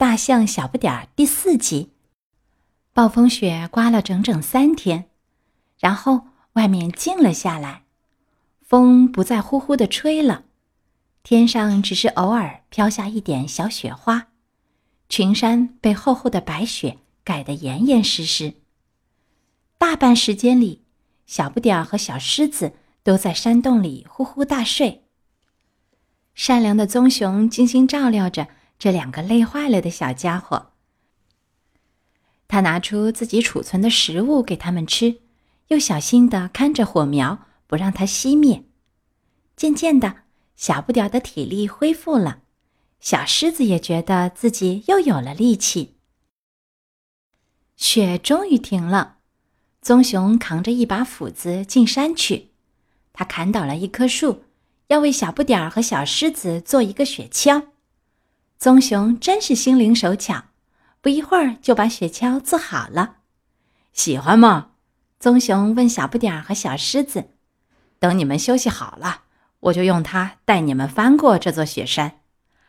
大象小不点儿》第四集。暴风雪刮了整整三天，然后外面静了下来，风不再呼呼的吹了，天上只是偶尔飘下一点小雪花，群山被厚厚的白雪盖得严严实实。大半时间里，小不点儿和小狮子都在山洞里呼呼大睡。善良的棕熊精心照料着。这两个累坏了的小家伙，他拿出自己储存的食物给他们吃，又小心的看着火苗，不让它熄灭。渐渐的，小不点儿的体力恢复了，小狮子也觉得自己又有了力气。雪终于停了，棕熊扛着一把斧子进山去，他砍倒了一棵树，要为小不点儿和小狮子做一个雪橇。棕熊真是心灵手巧，不一会儿就把雪橇做好了。喜欢吗？棕熊问小不点儿和小狮子。等你们休息好了，我就用它带你们翻过这座雪山。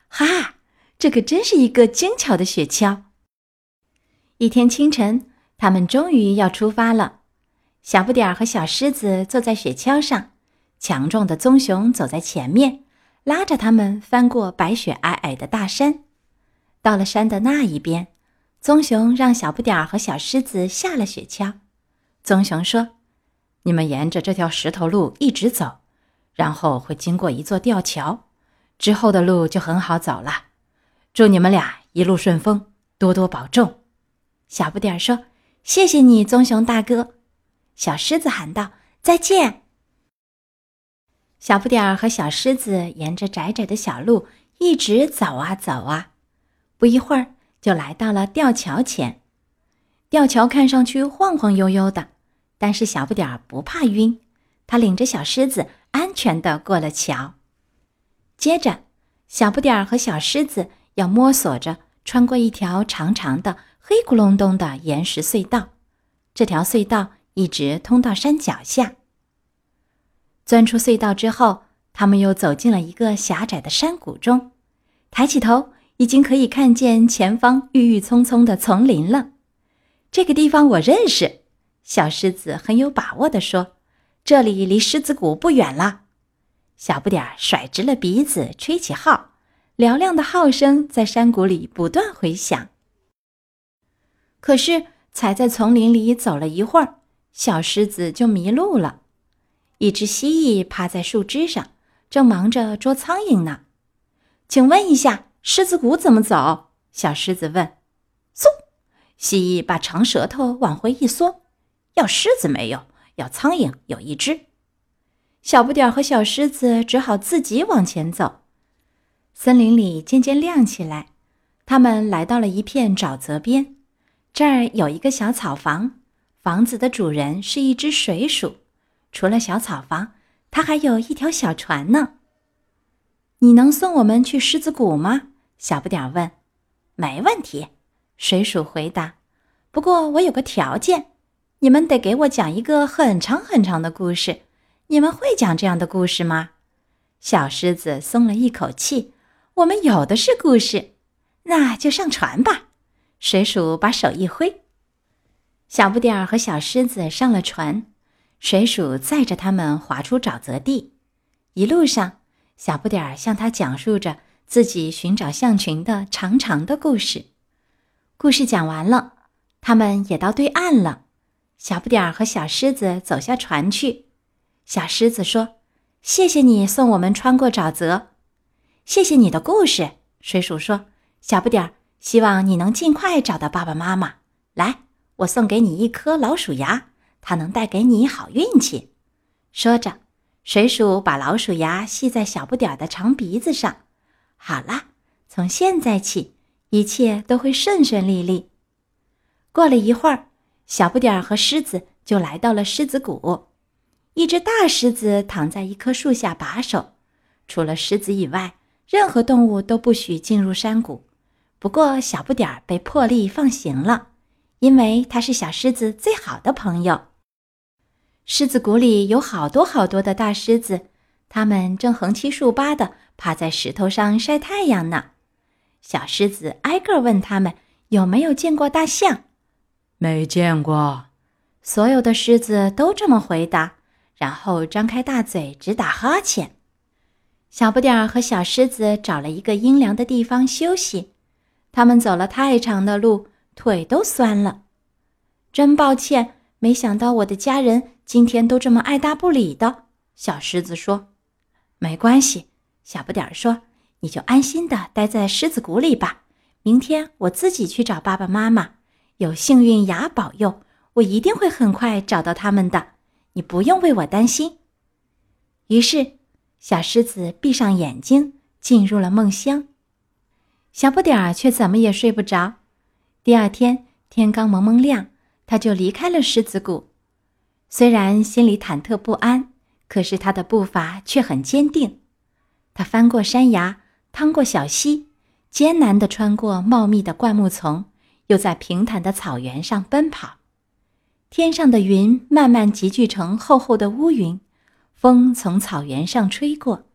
哈，这可真是一个精巧的雪橇。一天清晨，他们终于要出发了。小不点儿和小狮子坐在雪橇上，强壮的棕熊走在前面。拉着他们翻过白雪皑皑的大山，到了山的那一边，棕熊让小不点儿和小狮子下了雪橇。棕熊说：“你们沿着这条石头路一直走，然后会经过一座吊桥，之后的路就很好走了。祝你们俩一路顺风，多多保重。”小不点儿说：“谢谢你，棕熊大哥。”小狮子喊道：“再见。”小不点儿和小狮子沿着窄窄的小路一直走啊走啊，不一会儿就来到了吊桥前。吊桥看上去晃晃悠悠的，但是小不点儿不怕晕，他领着小狮子安全的过了桥。接着，小不点儿和小狮子要摸索着穿过一条长长的、黑咕隆咚的岩石隧道，这条隧道一直通到山脚下。钻出隧道之后，他们又走进了一个狭窄的山谷中。抬起头，已经可以看见前方郁郁葱葱的丛林了。这个地方我认识，小狮子很有把握地说：“这里离狮子谷不远了。”小不点儿甩直了鼻子，吹起号，嘹亮的号声在山谷里不断回响。可是，才在丛林里走了一会儿，小狮子就迷路了。一只蜥蜴趴在树枝上，正忙着捉苍蝇呢。请问一下，狮子谷怎么走？小狮子问。嗖，蜥蜴把长舌头往回一缩。要狮子没有，要苍蝇有一只。小不点儿和小狮子只好自己往前走。森林里渐渐亮起来，他们来到了一片沼泽边。这儿有一个小草房，房子的主人是一只水鼠。除了小草房，它还有一条小船呢。你能送我们去狮子谷吗？小不点儿问。没问题，水鼠回答。不过我有个条件，你们得给我讲一个很长很长的故事。你们会讲这样的故事吗？小狮子松了一口气。我们有的是故事，那就上船吧。水鼠把手一挥，小不点儿和小狮子上了船。水鼠载着他们划出沼泽地，一路上，小不点儿向他讲述着自己寻找象群的长长的故事。故事讲完了，他们也到对岸了。小不点儿和小狮子走下船去。小狮子说：“谢谢你送我们穿过沼泽，谢谢你的故事。”水鼠说：“小不点儿，希望你能尽快找到爸爸妈妈。来，我送给你一颗老鼠牙。”它能带给你好运气。说着，水鼠把老鼠牙系在小不点儿的长鼻子上。好了，从现在起，一切都会顺顺利利。过了一会儿，小不点儿和狮子就来到了狮子谷。一只大狮子躺在一棵树下把守，除了狮子以外，任何动物都不许进入山谷。不过，小不点儿被破例放行了，因为他是小狮子最好的朋友。狮子谷里有好多好多的大狮子，它们正横七竖八地趴在石头上晒太阳呢。小狮子挨个问它们有没有见过大象。没见过。所有的狮子都这么回答，然后张开大嘴直打哈欠。小不点儿和小狮子找了一个阴凉的地方休息。他们走了太长的路，腿都酸了。真抱歉，没想到我的家人今天都这么爱答不理的。小狮子说：“没关系。”小不点儿说：“你就安心的待在狮子谷里吧。明天我自己去找爸爸妈妈。有幸运牙保佑，我一定会很快找到他们的。你不用为我担心。”于是，小狮子闭上眼睛，进入了梦乡。小不点儿却怎么也睡不着。第二天天刚蒙蒙亮，他就离开了狮子谷。虽然心里忐忑不安，可是他的步伐却很坚定。他翻过山崖，趟过小溪，艰难地穿过茂密的灌木丛，又在平坦的草原上奔跑。天上的云慢慢集聚成厚厚的乌云，风从草原上吹过。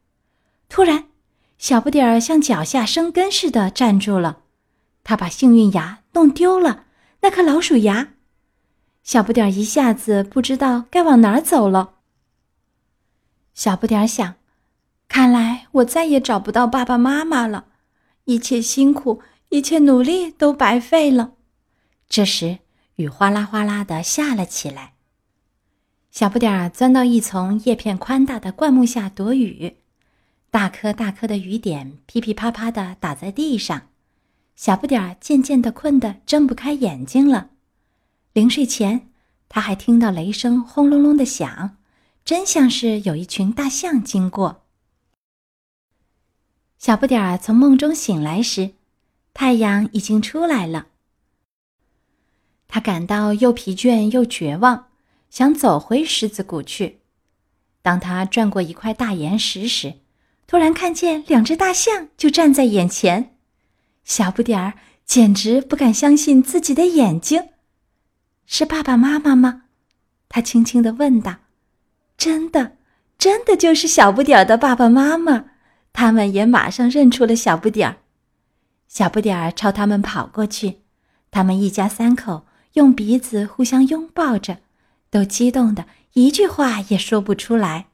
突然，小不点儿像脚下生根似的站住了，他把幸运牙弄丢了，那颗老鼠牙。小不点儿一下子不知道该往哪儿走了。小不点儿想，看来我再也找不到爸爸妈妈了，一切辛苦，一切努力都白费了。这时，雨哗啦哗啦的下了起来。小不点儿钻到一丛叶片宽大的灌木下躲雨。大颗大颗的雨点噼噼啪啪的打在地上，小不点儿渐渐的困得睁不开眼睛了。临睡前，他还听到雷声轰隆隆的响，真像是有一群大象经过。小不点儿从梦中醒来时，太阳已经出来了。他感到又疲倦又绝望，想走回狮子谷去。当他转过一块大岩石时，突然看见两只大象就站在眼前，小不点儿简直不敢相信自己的眼睛，是爸爸妈妈吗？他轻轻的问道。真的，真的就是小不点儿的爸爸妈妈，他们也马上认出了小不点儿。小不点儿朝他们跑过去，他们一家三口用鼻子互相拥抱着，都激动的一句话也说不出来。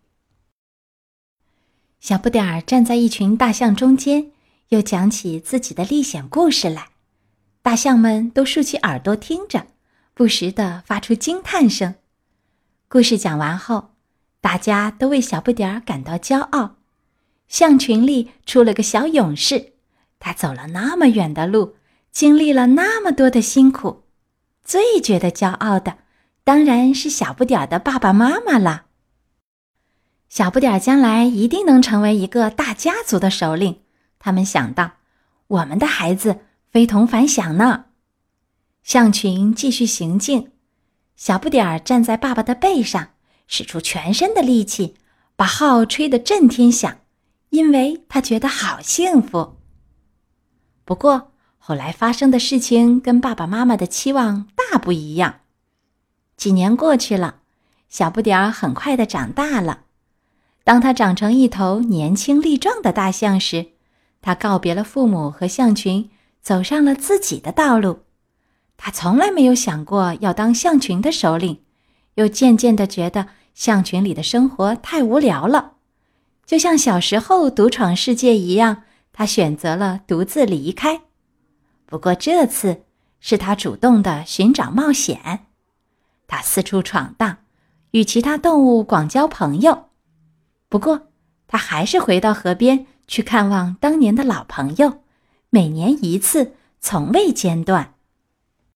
小不点儿站在一群大象中间，又讲起自己的历险故事来。大象们都竖起耳朵听着，不时地发出惊叹声。故事讲完后，大家都为小不点儿感到骄傲。象群里出了个小勇士，他走了那么远的路，经历了那么多的辛苦，最觉得骄傲的，当然是小不点儿的爸爸妈妈了。小不点儿将来一定能成为一个大家族的首领，他们想到，我们的孩子非同凡响呢。象群继续行进，小不点儿站在爸爸的背上，使出全身的力气，把号吹得震天响，因为他觉得好幸福。不过后来发生的事情跟爸爸妈妈的期望大不一样。几年过去了，小不点儿很快的长大了。当他长成一头年轻力壮的大象时，他告别了父母和象群，走上了自己的道路。他从来没有想过要当象群的首领，又渐渐地觉得象群里的生活太无聊了。就像小时候独闯世界一样，他选择了独自离开。不过这次是他主动的寻找冒险，他四处闯荡，与其他动物广交朋友。不过，他还是回到河边去看望当年的老朋友，每年一次，从未间断。